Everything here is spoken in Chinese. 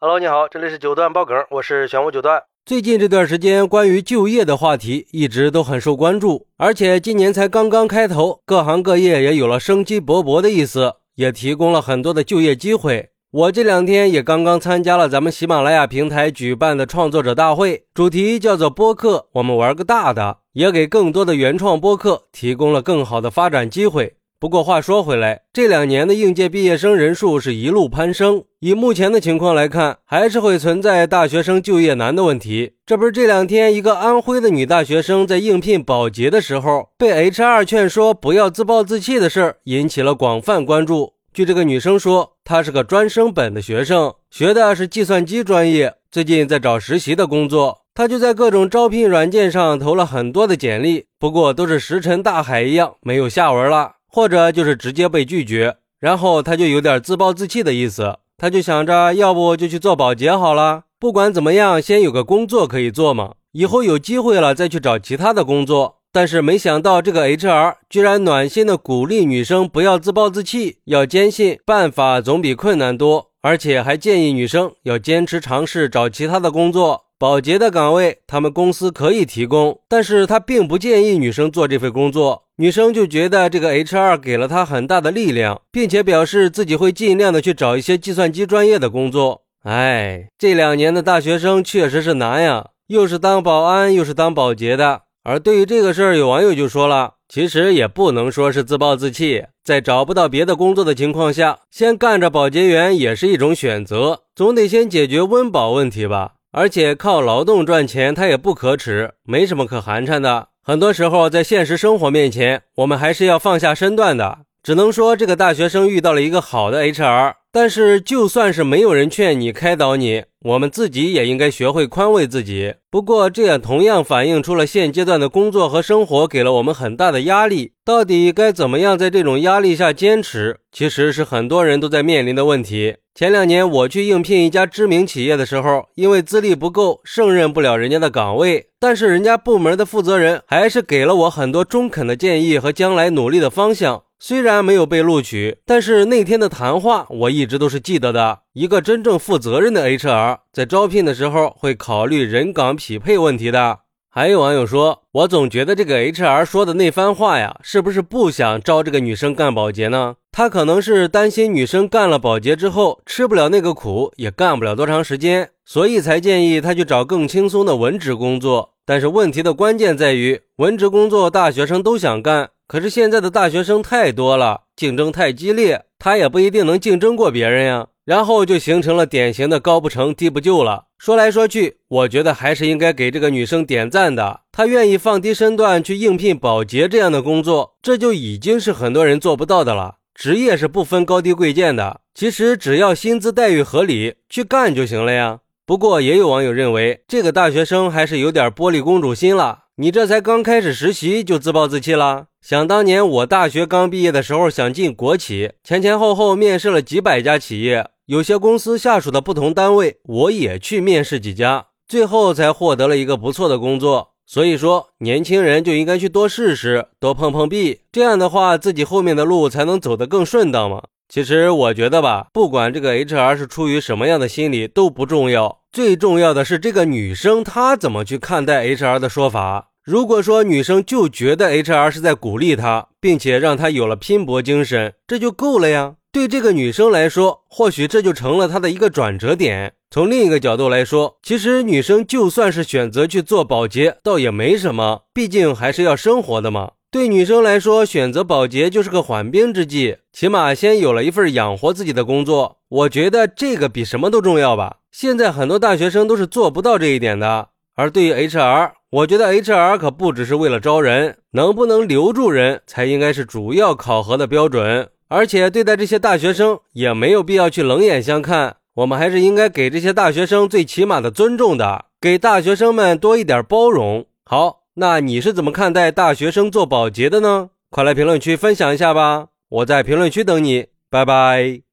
Hello，你好，这里是九段爆梗，我是玄武九段。最近这段时间，关于就业的话题一直都很受关注，而且今年才刚刚开头，各行各业也有了生机勃勃的意思，也提供了很多的就业机会。我这两天也刚刚参加了咱们喜马拉雅平台举办的创作者大会，主题叫做播客，我们玩个大的，也给更多的原创播客提供了更好的发展机会。不过话说回来，这两年的应届毕业生人数是一路攀升。以目前的情况来看，还是会存在大学生就业难的问题。这不是这两天一个安徽的女大学生在应聘保洁的时候，被 HR 劝说不要自暴自弃的事儿，引起了广泛关注。据这个女生说，她是个专升本的学生，学的是计算机专业，最近在找实习的工作。她就在各种招聘软件上投了很多的简历，不过都是石沉大海一样，没有下文了。或者就是直接被拒绝，然后她就有点自暴自弃的意思，他就想着要不就去做保洁好了，不管怎么样，先有个工作可以做嘛，以后有机会了再去找其他的工作。但是没想到这个 HR 居然暖心的鼓励女生不要自暴自弃，要坚信办法总比困难多，而且还建议女生要坚持尝试找其他的工作。保洁的岗位，他们公司可以提供，但是他并不建议女生做这份工作。女生就觉得这个 HR 给了她很大的力量，并且表示自己会尽量的去找一些计算机专业的工作。哎，这两年的大学生确实是难呀，又是当保安，又是当保洁的。而对于这个事儿，有网友就说了，其实也不能说是自暴自弃，在找不到别的工作的情况下，先干着保洁员也是一种选择，总得先解决温饱问题吧。而且靠劳动赚钱，他也不可耻，没什么可寒碜的。很多时候，在现实生活面前，我们还是要放下身段的。只能说，这个大学生遇到了一个好的 HR。但是，就算是没有人劝你、开导你，我们自己也应该学会宽慰自己。不过，这也同样反映出了现阶段的工作和生活给了我们很大的压力。到底该怎么样在这种压力下坚持，其实是很多人都在面临的问题。前两年我去应聘一家知名企业的时候，因为资历不够，胜任不了人家的岗位，但是人家部门的负责人还是给了我很多中肯的建议和将来努力的方向。虽然没有被录取，但是那天的谈话我一直都是记得的。一个真正负责任的 HR 在招聘的时候会考虑人岗匹配问题的。还有网友说，我总觉得这个 HR 说的那番话呀，是不是不想招这个女生干保洁呢？他可能是担心女生干了保洁之后吃不了那个苦，也干不了多长时间，所以才建议他去找更轻松的文职工作。但是问题的关键在于，文职工作大学生都想干。可是现在的大学生太多了，竞争太激烈，他也不一定能竞争过别人呀。然后就形成了典型的高不成低不就了。说来说去，我觉得还是应该给这个女生点赞的。她愿意放低身段去应聘保洁这样的工作，这就已经是很多人做不到的了。职业是不分高低贵贱的，其实只要薪资待遇合理，去干就行了呀。不过也有网友认为，这个大学生还是有点玻璃公主心了。你这才刚开始实习就自暴自弃了？想当年我大学刚毕业的时候，想进国企，前前后后面试了几百家企业，有些公司下属的不同单位，我也去面试几家，最后才获得了一个不错的工作。所以说，年轻人就应该去多试试，多碰碰壁，这样的话，自己后面的路才能走得更顺当嘛。其实我觉得吧，不管这个 HR 是出于什么样的心理都不重要，最重要的是这个女生她怎么去看待 HR 的说法。如果说女生就觉得 HR 是在鼓励她，并且让她有了拼搏精神，这就够了呀。对这个女生来说，或许这就成了她的一个转折点。从另一个角度来说，其实女生就算是选择去做保洁，倒也没什么，毕竟还是要生活的嘛。对女生来说，选择保洁就是个缓兵之计，起码先有了一份养活自己的工作。我觉得这个比什么都重要吧。现在很多大学生都是做不到这一点的。而对于 HR，我觉得 HR 可不只是为了招人，能不能留住人才应该是主要考核的标准。而且对待这些大学生，也没有必要去冷眼相看，我们还是应该给这些大学生最起码的尊重的，给大学生们多一点包容。好。那你是怎么看待大学生做保洁的呢？快来评论区分享一下吧！我在评论区等你，拜拜。